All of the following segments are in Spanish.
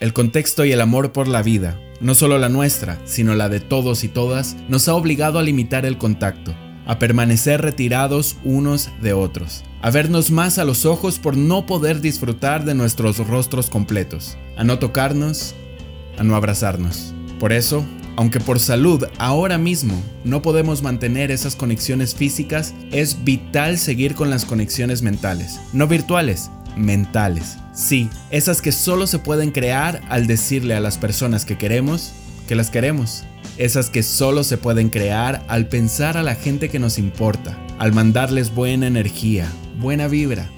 El contexto y el amor por la vida, no solo la nuestra, sino la de todos y todas, nos ha obligado a limitar el contacto, a permanecer retirados unos de otros, a vernos más a los ojos por no poder disfrutar de nuestros rostros completos, a no tocarnos, a no abrazarnos. Por eso, aunque por salud ahora mismo no podemos mantener esas conexiones físicas, es vital seguir con las conexiones mentales, no virtuales, mentales. Sí, esas que solo se pueden crear al decirle a las personas que queremos que las queremos. Esas que solo se pueden crear al pensar a la gente que nos importa, al mandarles buena energía, buena vibra,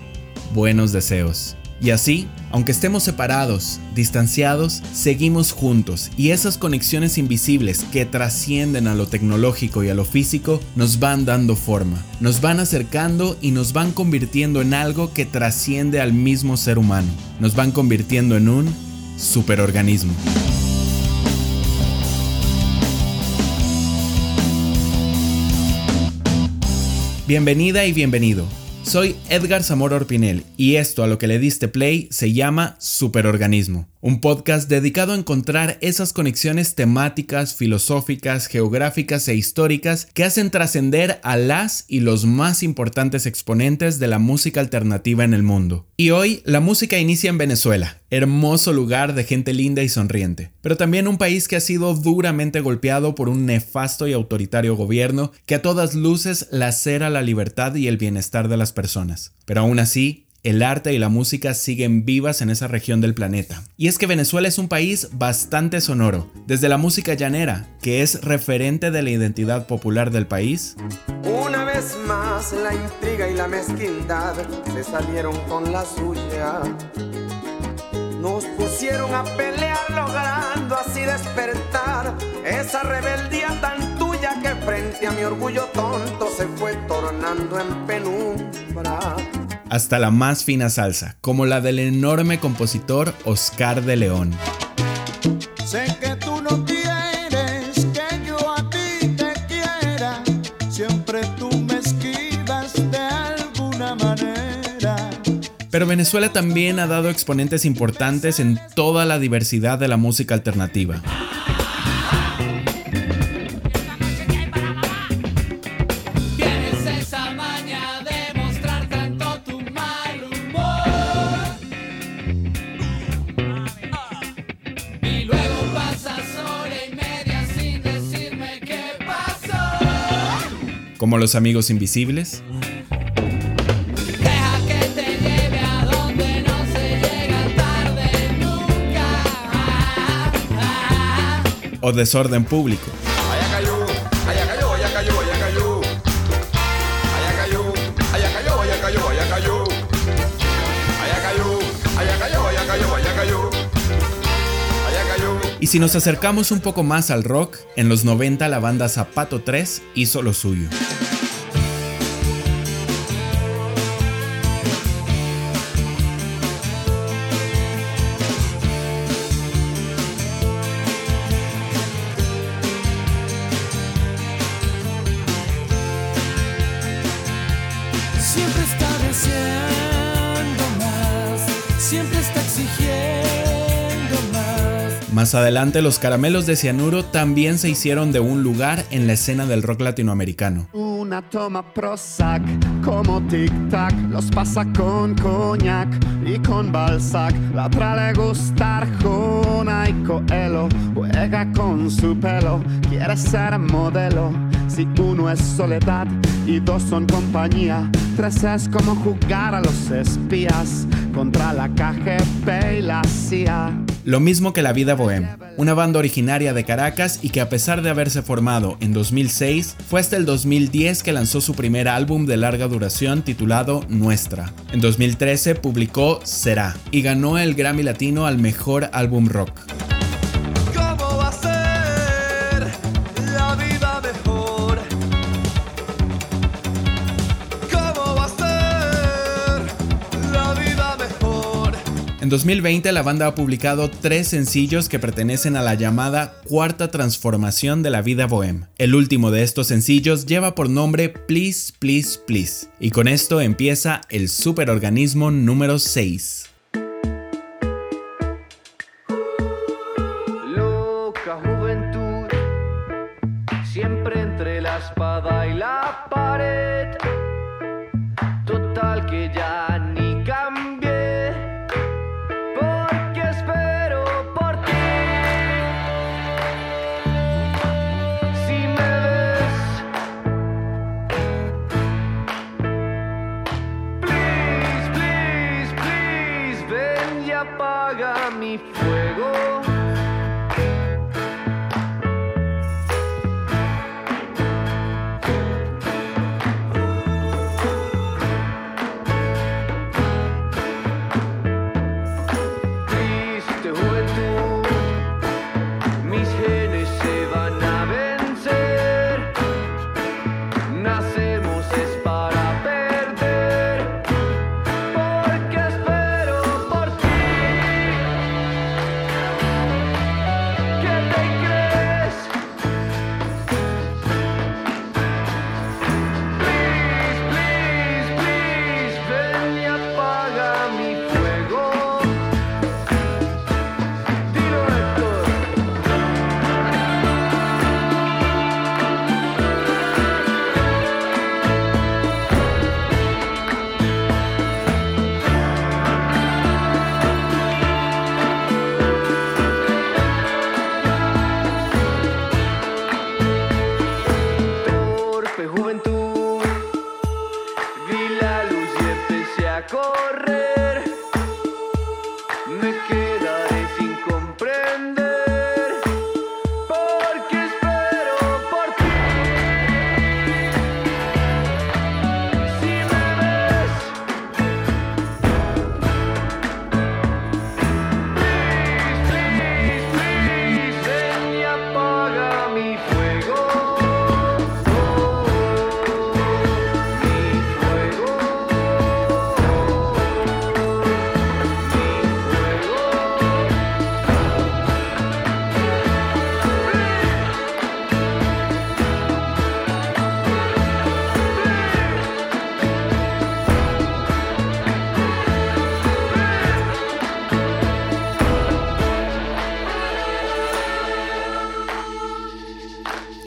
buenos deseos. Y así, aunque estemos separados, distanciados, seguimos juntos y esas conexiones invisibles que trascienden a lo tecnológico y a lo físico nos van dando forma, nos van acercando y nos van convirtiendo en algo que trasciende al mismo ser humano, nos van convirtiendo en un superorganismo. Bienvenida y bienvenido. Soy Edgar Zamora Orpinel y esto a lo que le diste play se llama Superorganismo, un podcast dedicado a encontrar esas conexiones temáticas, filosóficas, geográficas e históricas que hacen trascender a las y los más importantes exponentes de la música alternativa en el mundo. Y hoy la música inicia en Venezuela, hermoso lugar de gente linda y sonriente, pero también un país que ha sido duramente golpeado por un nefasto y autoritario gobierno que a todas luces lacera la libertad y el bienestar de las personas. Pero aún así, el arte y la música siguen vivas en esa región del planeta. Y es que Venezuela es un país bastante sonoro, desde la música llanera, que es referente de la identidad popular del país. Una vez más la intriga y la mezquindad se salieron con la suya nos pusieron a pelear logrando así despertar esa rebeldía tan que frente a mi orgullo tonto se fue tornando en penumbra. Hasta la más fina salsa, como la del enorme compositor Oscar de León. Sé que tú no quieres que yo a ti te quiera, siempre tú me esquivas de alguna manera. Pero Venezuela también ha dado exponentes importantes en toda la diversidad de la música alternativa. Como los amigos invisibles. o desorden público. Si nos acercamos un poco más al rock, en los 90 la banda Zapato 3 hizo lo suyo. Más adelante, los caramelos de cianuro también se hicieron de un lugar en la escena del rock latinoamericano. Una toma Prozac como tic-tac, los pasa con coñac y con Balzac. La otra le gusta Arjona y Coelho, juega con su pelo, quiere ser modelo. Si uno es soledad y dos son compañía, tres es como jugar a los espías contra la KGB y la CIA. Lo mismo que La Vida Bohem, una banda originaria de Caracas y que a pesar de haberse formado en 2006, fue hasta el 2010 que lanzó su primer álbum de larga duración titulado Nuestra. En 2013 publicó Será y ganó el Grammy Latino al mejor álbum rock. 2020 la banda ha publicado tres sencillos que pertenecen a la llamada cuarta transformación de la vida bohem. El último de estos sencillos lleva por nombre Please, Please, Please. Y con esto empieza el superorganismo número 6.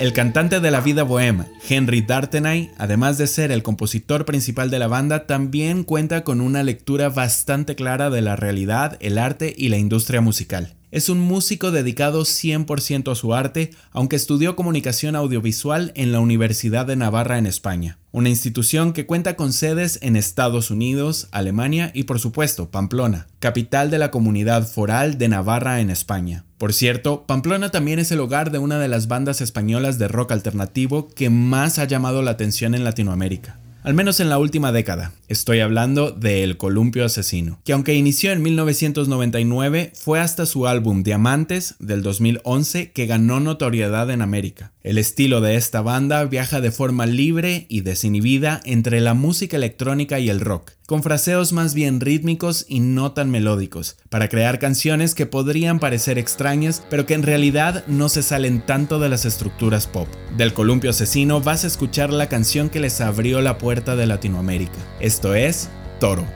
El cantante de la vida bohema, Henry Dartenay, además de ser el compositor principal de la banda, también cuenta con una lectura bastante clara de la realidad, el arte y la industria musical. Es un músico dedicado 100% a su arte, aunque estudió comunicación audiovisual en la Universidad de Navarra en España, una institución que cuenta con sedes en Estados Unidos, Alemania y por supuesto Pamplona, capital de la comunidad foral de Navarra en España. Por cierto, Pamplona también es el hogar de una de las bandas españolas de rock alternativo que más ha llamado la atención en Latinoamérica al menos en la última década. Estoy hablando de El Columpio Asesino, que aunque inició en 1999, fue hasta su álbum Diamantes del 2011 que ganó notoriedad en América. El estilo de esta banda viaja de forma libre y desinhibida entre la música electrónica y el rock, con fraseos más bien rítmicos y no tan melódicos, para crear canciones que podrían parecer extrañas, pero que en realidad no se salen tanto de las estructuras pop. Del Columpio Asesino vas a escuchar la canción que les abrió la puerta de Latinoamérica. Esto es Toro.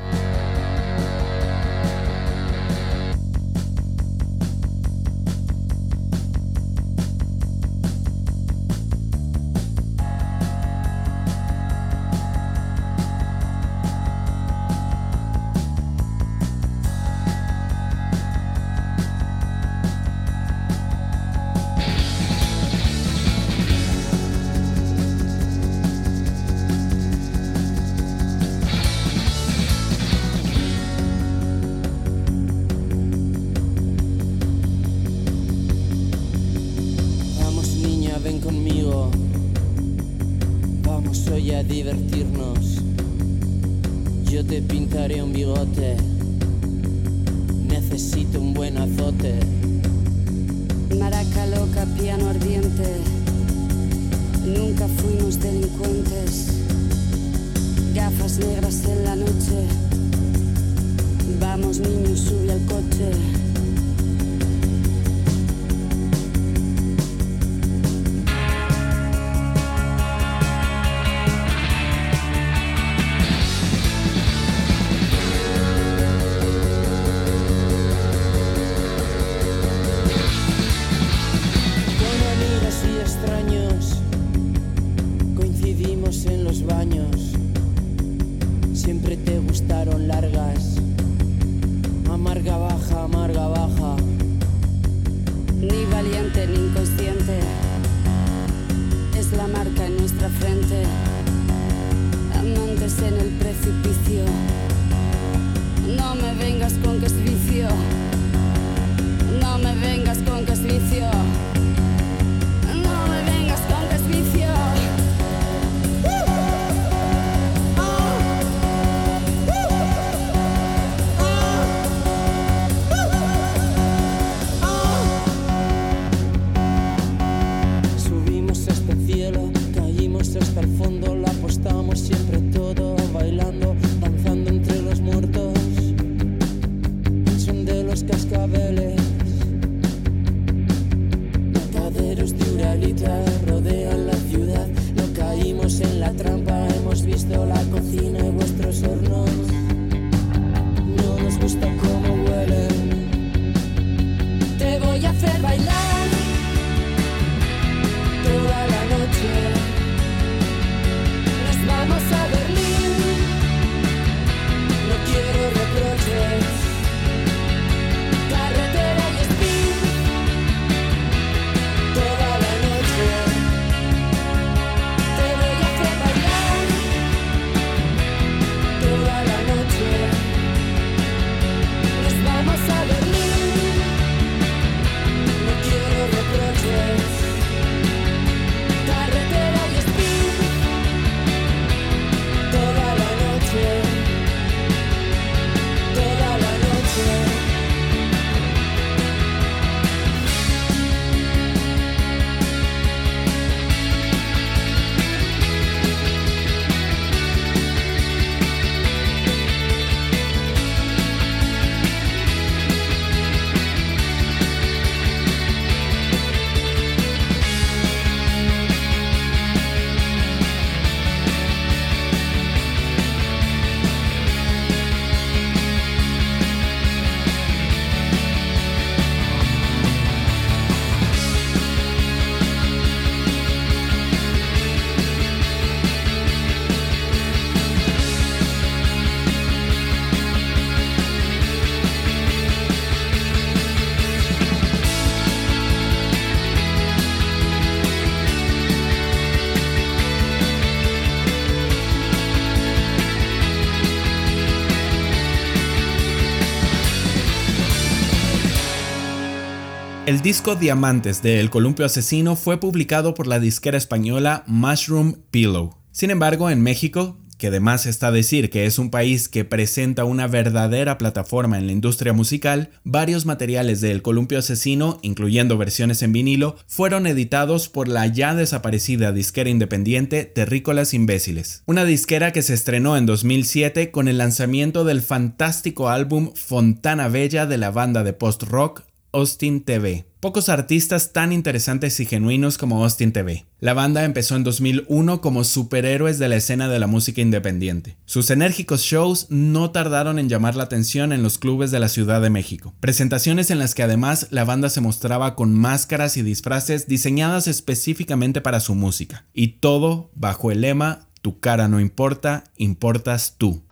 Disco Diamantes de El Columpio Asesino fue publicado por la disquera española Mushroom Pillow. Sin embargo, en México, que además está decir que es un país que presenta una verdadera plataforma en la industria musical, varios materiales de El Columpio Asesino, incluyendo versiones en vinilo, fueron editados por la ya desaparecida disquera independiente Terrícolas Imbéciles, una disquera que se estrenó en 2007 con el lanzamiento del fantástico álbum Fontana Bella de la banda de post-rock Austin TV. Pocos artistas tan interesantes y genuinos como Austin TV. La banda empezó en 2001 como superhéroes de la escena de la música independiente. Sus enérgicos shows no tardaron en llamar la atención en los clubes de la Ciudad de México. Presentaciones en las que además la banda se mostraba con máscaras y disfraces diseñadas específicamente para su música. Y todo bajo el lema Tu cara no importa, importas tú.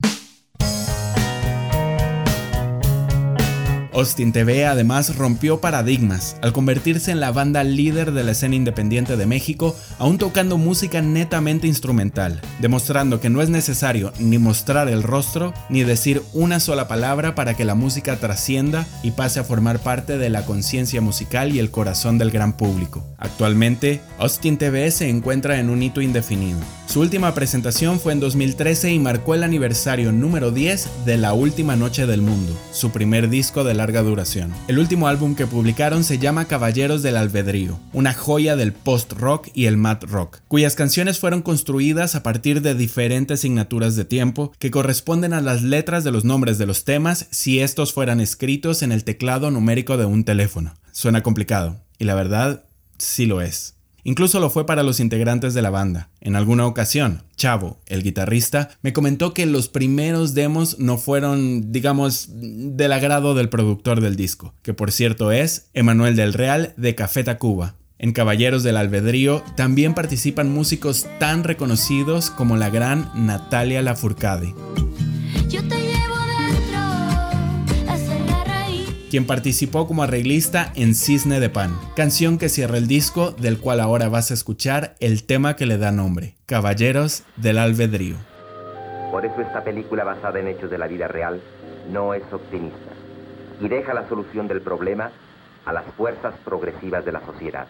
Austin TV además rompió paradigmas al convertirse en la banda líder de la escena independiente de México, aún tocando música netamente instrumental, demostrando que no es necesario ni mostrar el rostro ni decir una sola palabra para que la música trascienda y pase a formar parte de la conciencia musical y el corazón del gran público. Actualmente, Austin TV se encuentra en un hito indefinido. Su última presentación fue en 2013 y marcó el aniversario número 10 de La Última Noche del Mundo, su primer disco de la duración. El último álbum que publicaron se llama Caballeros del Albedrío, una joya del post-rock y el mat rock, cuyas canciones fueron construidas a partir de diferentes signaturas de tiempo que corresponden a las letras de los nombres de los temas si estos fueran escritos en el teclado numérico de un teléfono. Suena complicado, y la verdad, sí lo es. Incluso lo fue para los integrantes de la banda. En alguna ocasión, Chavo, el guitarrista, me comentó que los primeros demos no fueron, digamos, del agrado del productor del disco, que por cierto es Emanuel del Real de Café Tacuba. En Caballeros del Albedrío también participan músicos tan reconocidos como la gran Natalia Lafourcade. Quien participó como arreglista en Cisne de Pan, canción que cierra el disco del cual ahora vas a escuchar el tema que le da nombre, Caballeros del Albedrío. Por eso esta película basada en hechos de la vida real no es optimista y deja la solución del problema a las fuerzas progresivas de la sociedad.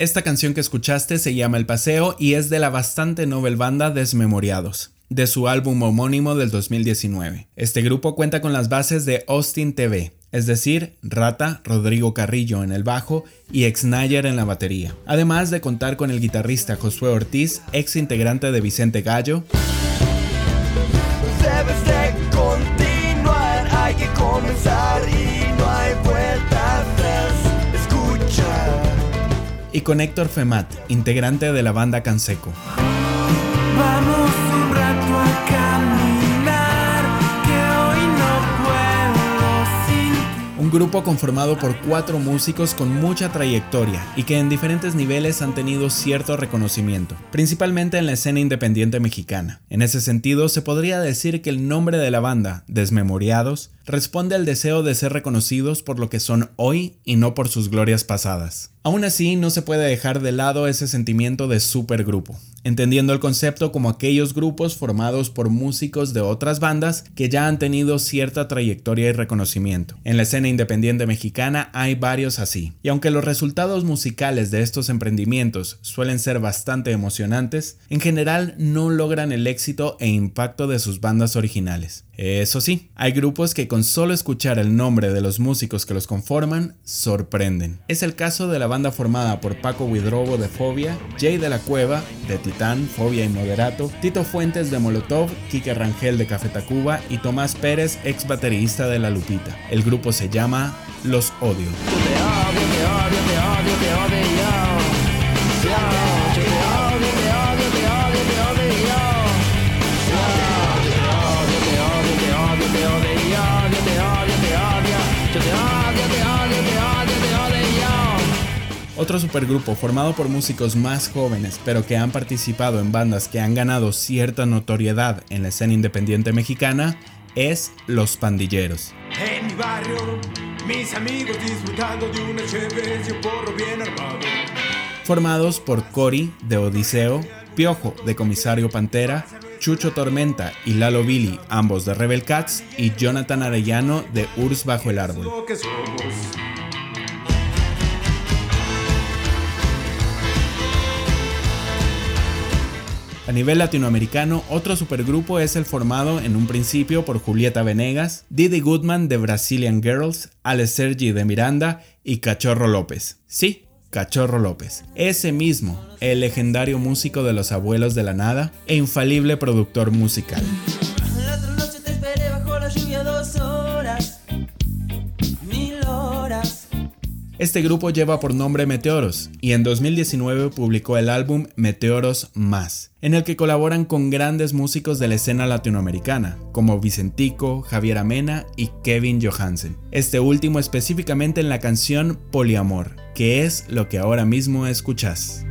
Esta canción que escuchaste se llama El Paseo y es de la bastante novel banda Desmemoriados de su álbum homónimo del 2019. Este grupo cuenta con las bases de Austin TV, es decir, Rata, Rodrigo Carrillo en el bajo y Exnayer en la batería, además de contar con el guitarrista Josué Ortiz, ex integrante de Vicente Gallo. Y con Héctor Femat, integrante de la banda Canseco. Un grupo conformado por cuatro músicos con mucha trayectoria y que en diferentes niveles han tenido cierto reconocimiento, principalmente en la escena independiente mexicana. En ese sentido, se podría decir que el nombre de la banda, Desmemoriados, responde al deseo de ser reconocidos por lo que son hoy y no por sus glorias pasadas. Aún así, no se puede dejar de lado ese sentimiento de supergrupo, entendiendo el concepto como aquellos grupos formados por músicos de otras bandas que ya han tenido cierta trayectoria y reconocimiento. En la escena independiente mexicana hay varios así, y aunque los resultados musicales de estos emprendimientos suelen ser bastante emocionantes, en general no logran el éxito e impacto de sus bandas originales. Eso sí, hay grupos que con solo escuchar el nombre de los músicos que los conforman, sorprenden. Es el caso de la banda formada por Paco Widrobo de Fobia, Jay de la Cueva de Titán, Fobia y Moderato, Tito Fuentes de Molotov, Kike Rangel de Café Tacuba y Tomás Pérez, ex baterista de La Lupita. El grupo se llama Los Odio. Otro supergrupo formado por músicos más jóvenes, pero que han participado en bandas que han ganado cierta notoriedad en la escena independiente mexicana, es Los Pandilleros. En mi barrio, mis amigos disfrutando de una chévere y un porro bien armado. Formados por Cory de Odiseo, Piojo de Comisario Pantera, Chucho Tormenta y Lalo Billy, ambos de Rebel Cats, y Jonathan Arellano de Urs Bajo el Árbol. Lo que somos. A nivel latinoamericano, otro supergrupo es el formado en un principio por Julieta Venegas, Didi Goodman de Brazilian Girls, Alex Sergi de Miranda y Cachorro López. Sí, Cachorro López. Ese mismo, el legendario músico de los abuelos de la nada e infalible productor musical. Este grupo lleva por nombre Meteoros y en 2019 publicó el álbum Meteoros Más, en el que colaboran con grandes músicos de la escena latinoamericana, como Vicentico, Javier Amena y Kevin Johansen. Este último específicamente en la canción Poliamor, que es lo que ahora mismo escuchas.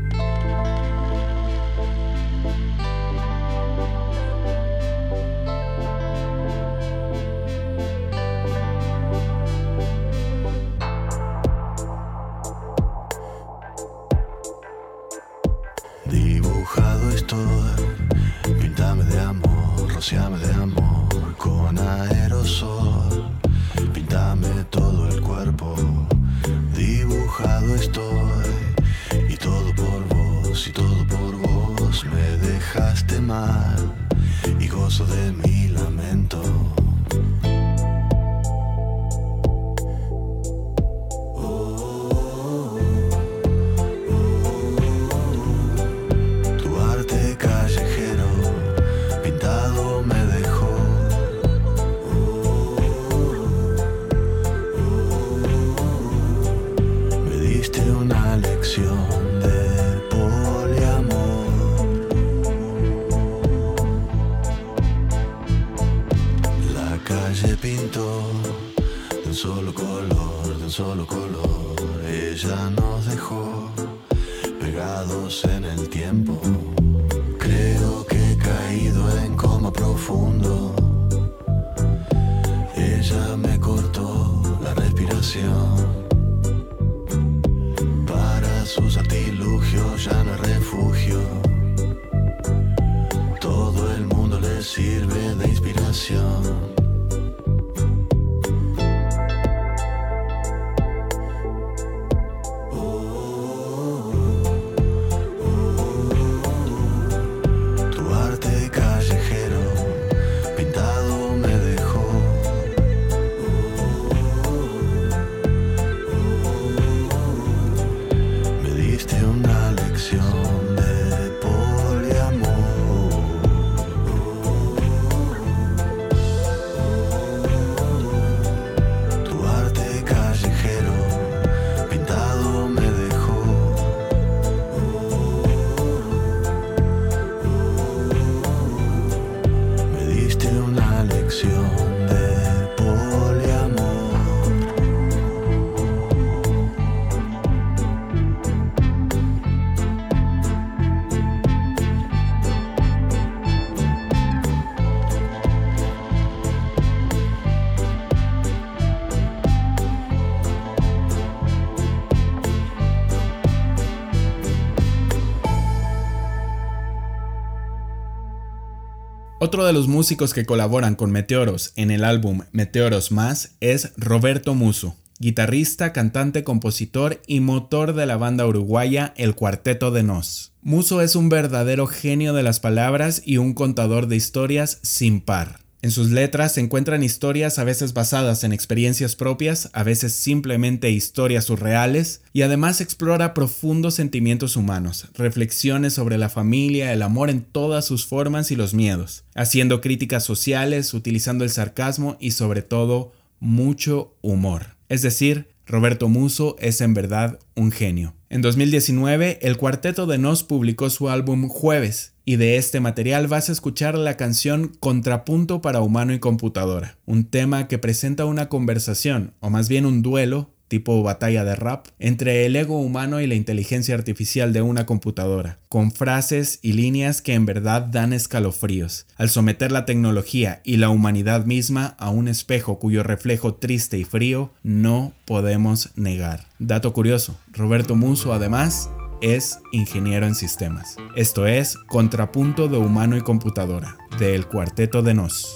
Otro de los músicos que colaboran con Meteoros en el álbum Meteoros Más es Roberto Muso, guitarrista, cantante, compositor y motor de la banda uruguaya El Cuarteto de Nos. Muso es un verdadero genio de las palabras y un contador de historias sin par. En sus letras se encuentran historias a veces basadas en experiencias propias, a veces simplemente historias surreales, y además explora profundos sentimientos humanos, reflexiones sobre la familia, el amor en todas sus formas y los miedos, haciendo críticas sociales, utilizando el sarcasmo y sobre todo mucho humor. Es decir, Roberto Muso es en verdad un genio. En 2019, el cuarteto de Nos publicó su álbum Jueves, y de este material vas a escuchar la canción Contrapunto para humano y computadora, un tema que presenta una conversación, o más bien un duelo, tipo batalla de rap, entre el ego humano y la inteligencia artificial de una computadora, con frases y líneas que en verdad dan escalofríos, al someter la tecnología y la humanidad misma a un espejo cuyo reflejo triste y frío no podemos negar. Dato curioso, Roberto Muso además es ingeniero en sistemas. Esto es Contrapunto de Humano y Computadora, del Cuarteto de Nos.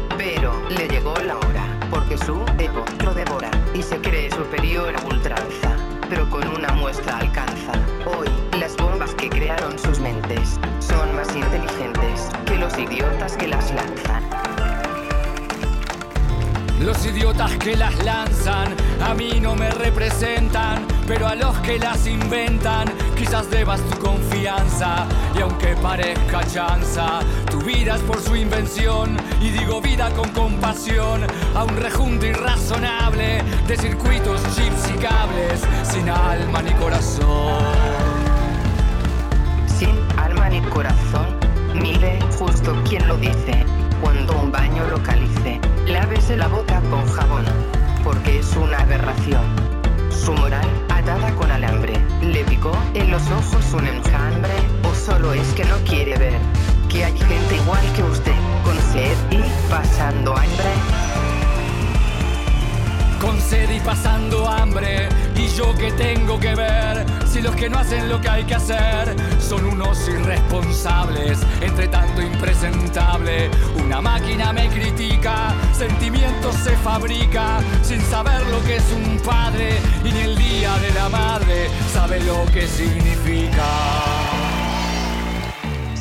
Pero le llegó la hora, porque su ego lo devora y se cree superior a ultranza. Pero con una muestra alcanza. Hoy, las bombas que crearon sus mentes son más inteligentes que los idiotas que las lanzan. Los idiotas que las lanzan a mí no me representan, pero a los que las inventan quizás debas tu confianza. Y aunque parezca chanza, tu vida es por su invención. Y digo vida con compasión a un rejunto irrazonable de circuitos, chips y cables sin alma ni corazón. Sin alma ni corazón, mire justo quien lo dice. Cuando un baño localice, lávese la boca con jabón, porque es una aberración. Su moral atada con alambre, le picó en los ojos un enjambre, o solo es que no quiere ver que hay gente igual que usted, con sed y pasando hambre. Con sed y pasando hambre, y yo que tengo que ver si los que no hacen lo que hay que hacer son unos irresponsables, entre tanto impresentable. Una máquina me critica, sentimientos se fabrica sin saber lo que es un padre y ni el día de la madre sabe lo que significa.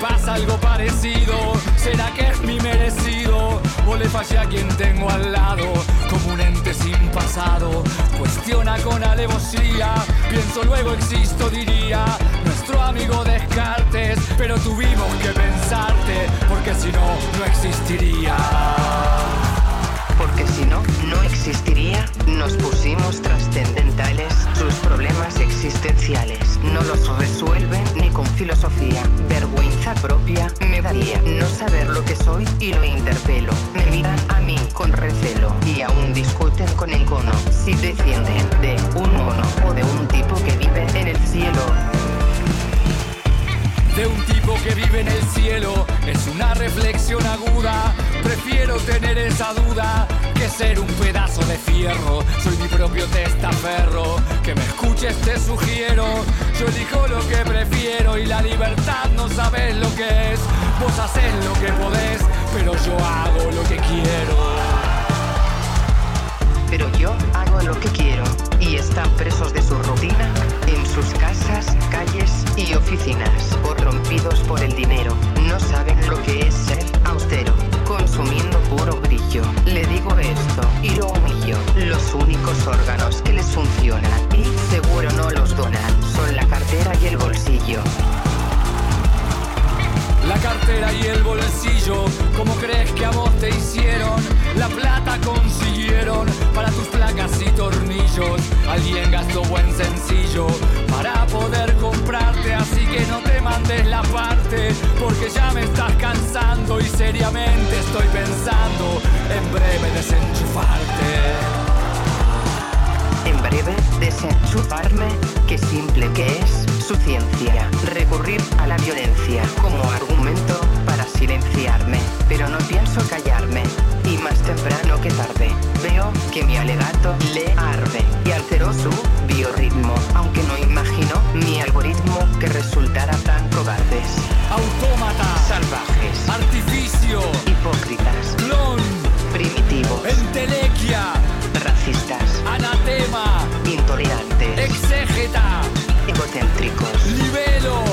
Pasa algo parecido, será que es mi merecido. O le fallé a quien tengo al lado, como un ente sin pasado. Cuestiona con alevosía, pienso luego existo, diría. Nuestro amigo Descartes, pero tuvimos que pensarte, porque si no, no existiría. Porque si no, no existiría. Nos pusimos trascendentales. Sus problemas existenciales no los resuelven ni con filosofía. Propia me daría no saber lo que soy y lo interpelo. Me miran a mí con recelo y aún discuten con el cono si descienden de un mono o de un tipo que vive en el cielo. de un tipo que vive en el cielo es una reflexión aguda. Prefiero tener esa duda que ser un pedazo de fierro. Soy mi propio testaferro. Que me escuches te sugiero. Yo elijo lo que prefiero y la libertad no sabes lo que es. Vos haces lo que podés, pero yo hago lo que quiero. Pero yo hago lo que quiero y están presos de su rutina en sus casas, calles y oficinas, corrompidos por el dinero. No saben lo que es ser austero, consumiendo puro brillo. Le digo esto y lo humillo. Los únicos órganos que les funcionan y seguro no los donan son la cartera y el bolsillo la cartera y el bolsillo, como crees que a vos te hicieron, la plata consiguieron para tus placas y tornillos, alguien gastó buen sencillo para poder comprarte, así que no te mandes la parte, porque ya me estás cansando y seriamente estoy pensando en breve desenchufarte. En breve desenchufarme, qué simple que es su ciencia. Recurrir a la violencia como argumento para silenciarme, pero no pienso callarme. Y más temprano que tarde, veo que mi alegato le arde y alteró su biorritmo, aunque no imagino mi algoritmo que resultara tan cobardes. Autómata. Egocéntricos. Libelo.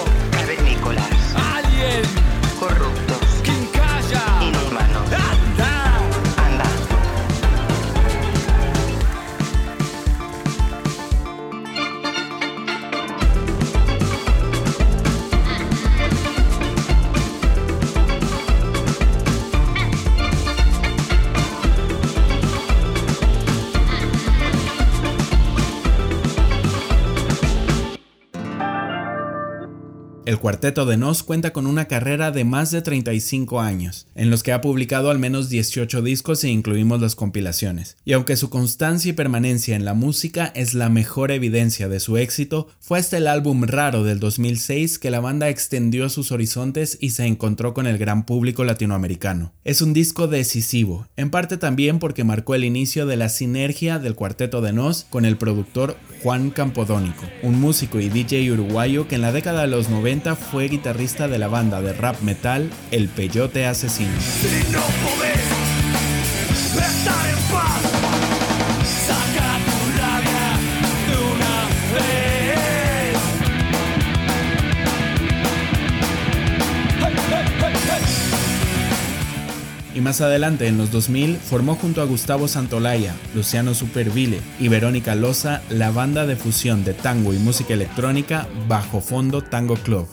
Cuarteto de Nos cuenta con una carrera de más de 35 años, en los que ha publicado al menos 18 discos si incluimos las compilaciones. Y aunque su constancia y permanencia en la música es la mejor evidencia de su éxito, fue hasta el álbum Raro del 2006 que la banda extendió sus horizontes y se encontró con el gran público latinoamericano. Es un disco decisivo, en parte también porque marcó el inicio de la sinergia del Cuarteto de Nos con el productor Juan Campodónico, un músico y DJ uruguayo que en la década de los 90 fue guitarrista de la banda de rap metal El Peyote Asesino. Si no podés estar en paz, saca tu rabia de una vez. Hey, hey, hey, hey. Y más adelante, en los 2000, formó junto a Gustavo Santolaya, Luciano Supervile y Verónica Loza la banda de fusión de tango y música electrónica Bajo Fondo Tango Club.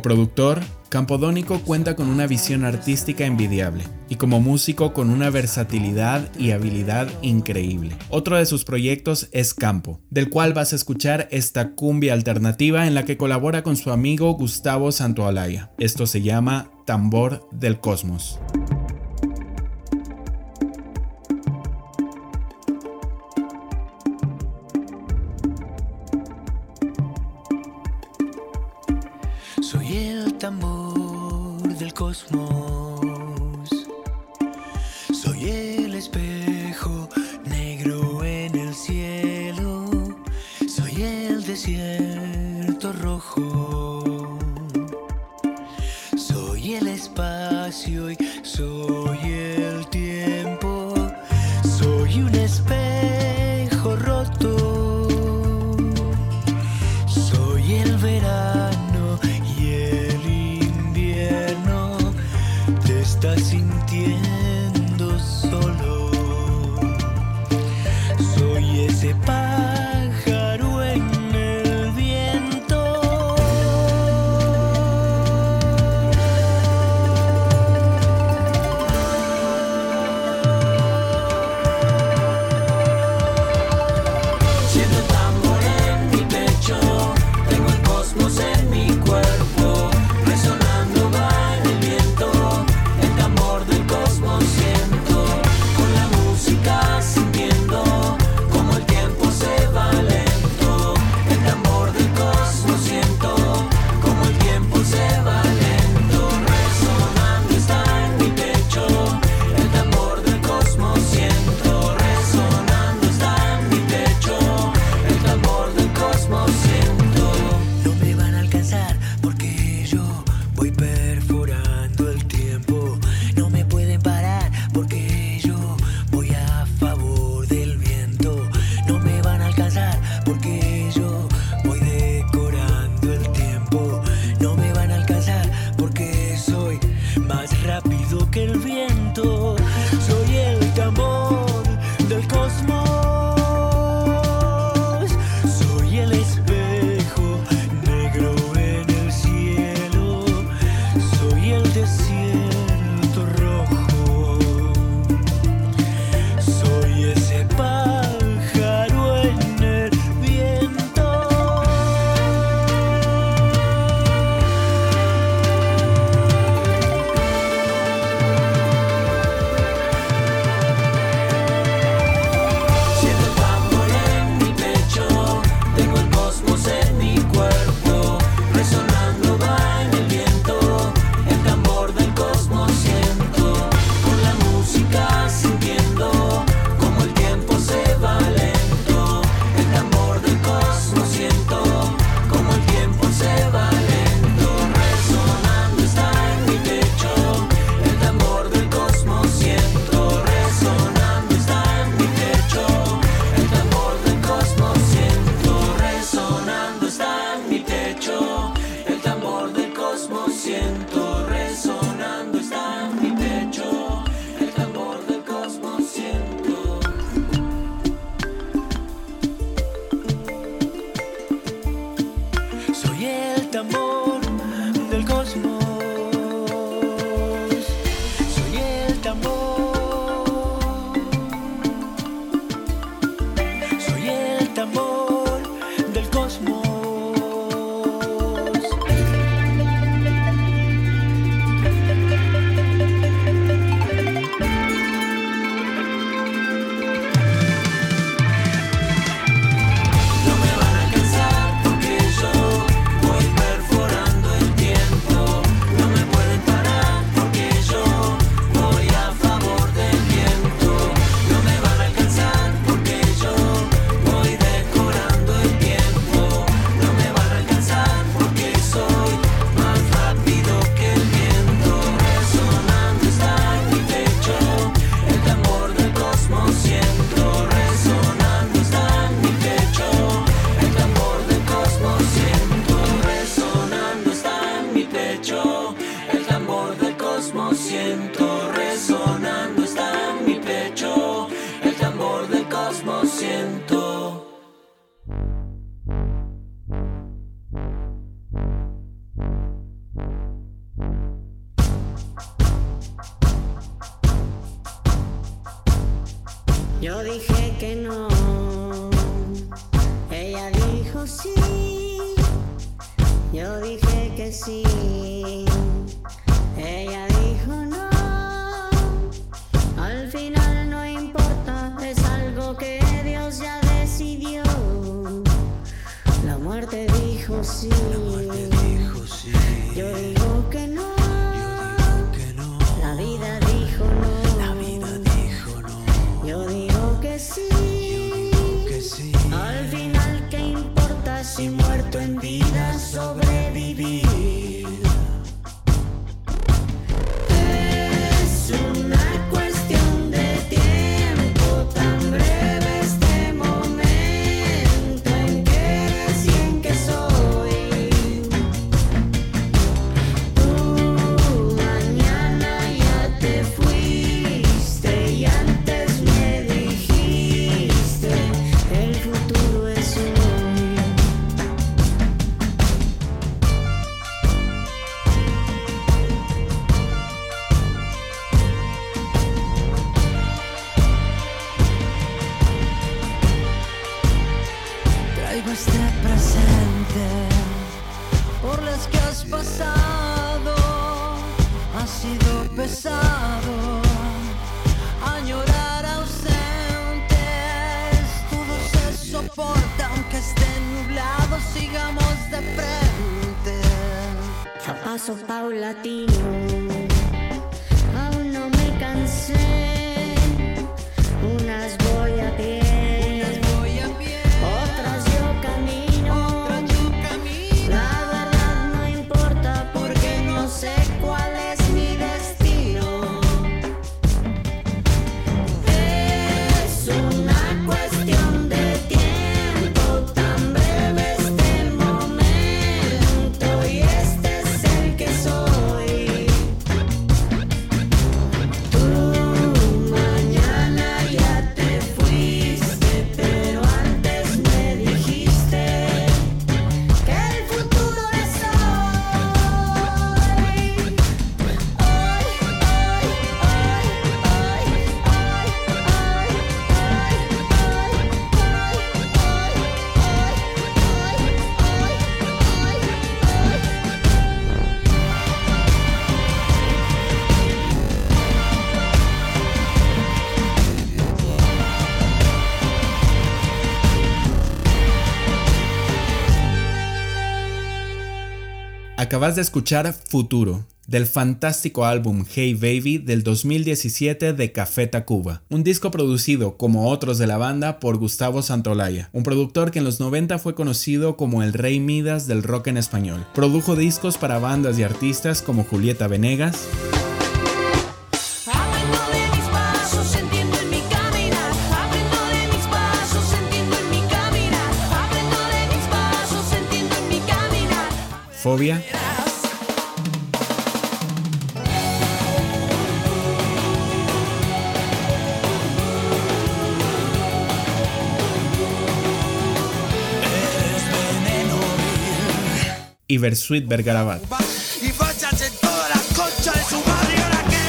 Como productor, Campodónico cuenta con una visión artística envidiable y como músico con una versatilidad y habilidad increíble. Otro de sus proyectos es Campo, del cual vas a escuchar esta cumbia alternativa en la que colabora con su amigo Gustavo Santoalaya. Esto se llama Tambor del Cosmos. Soy el espejo negro en el cielo. Soy el desierto rojo. Soy el espacio y soy Acabas de escuchar Futuro, del fantástico álbum Hey Baby del 2017 de Café Tacuba, un disco producido, como otros de la banda, por Gustavo Santolaya, un productor que en los 90 fue conocido como el Rey Midas del rock en español. Produjo discos para bandas y artistas como Julieta Venegas, Fobia, y Versuit Vergarabat. Y en todas las conchas de su barrio, ¿ahora qué?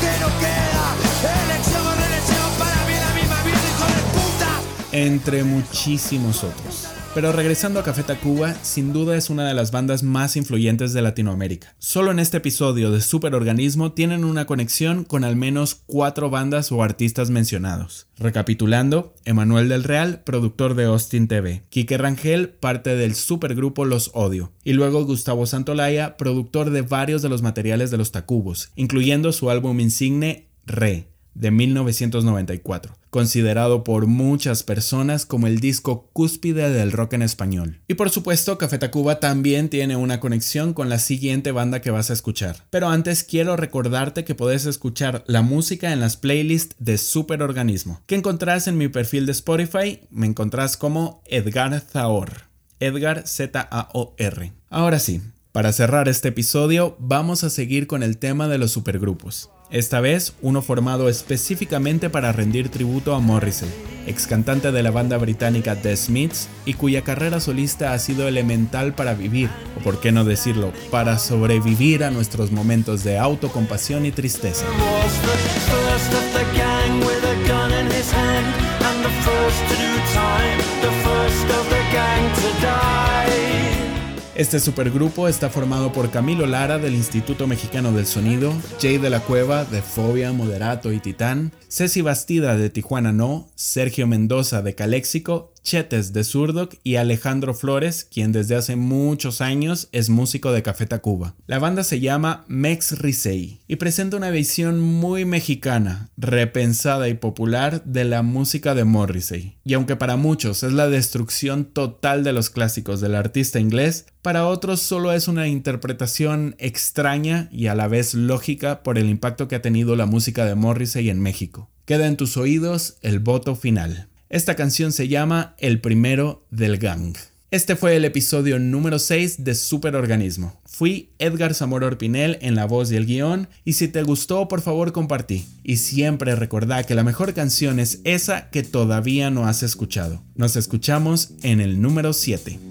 ¿Qué nos queda? Elección o reelección, para mí la misma vida, hijo de puta. entre muchísimos otros. Pero regresando a Café Tacuba, sin duda es una de las bandas más influyentes de Latinoamérica. Solo en este episodio de Superorganismo tienen una conexión con al menos cuatro bandas o artistas mencionados. Recapitulando, Emanuel del Real, productor de Austin TV, Quique Rangel, parte del supergrupo Los Odio, y luego Gustavo Santolaya, productor de varios de los materiales de los Tacubos, incluyendo su álbum insigne Re, de 1994, considerado por muchas personas como el disco cúspide del rock en español. Y por supuesto, Café Tacuba también tiene una conexión con la siguiente banda que vas a escuchar. Pero antes quiero recordarte que podés escuchar la música en las playlists de Superorganismo, que encontrás en mi perfil de Spotify, me encontrás como Edgar Zahor. Edgar Z-A-O-R. Ahora sí, para cerrar este episodio, vamos a seguir con el tema de los supergrupos. Esta vez, uno formado específicamente para rendir tributo a Morrissey, ex cantante de la banda británica The Smiths y cuya carrera solista ha sido elemental para vivir, o por qué no decirlo, para sobrevivir a nuestros momentos de autocompasión y tristeza. Este supergrupo está formado por Camilo Lara del Instituto Mexicano del Sonido, Jay de la Cueva de Fobia, Moderato y Titán, Ceci Bastida de Tijuana No, Sergio Mendoza de Caléxico, Chetes de Zurdoc y Alejandro Flores, quien desde hace muchos años es músico de Café Tacuba. La banda se llama Mex Risei y presenta una visión muy mexicana, repensada y popular de la música de Morrissey. Y aunque para muchos es la destrucción total de los clásicos del artista inglés, para otros solo es una interpretación extraña y a la vez lógica por el impacto que ha tenido la música de Morrissey en México. Queda en tus oídos el voto final. Esta canción se llama El primero del gang. Este fue el episodio número 6 de Superorganismo. Fui Edgar Zamora Orpinel en la voz y el guion, y si te gustó, por favor compartí. Y siempre recordá que la mejor canción es esa que todavía no has escuchado. Nos escuchamos en el número 7.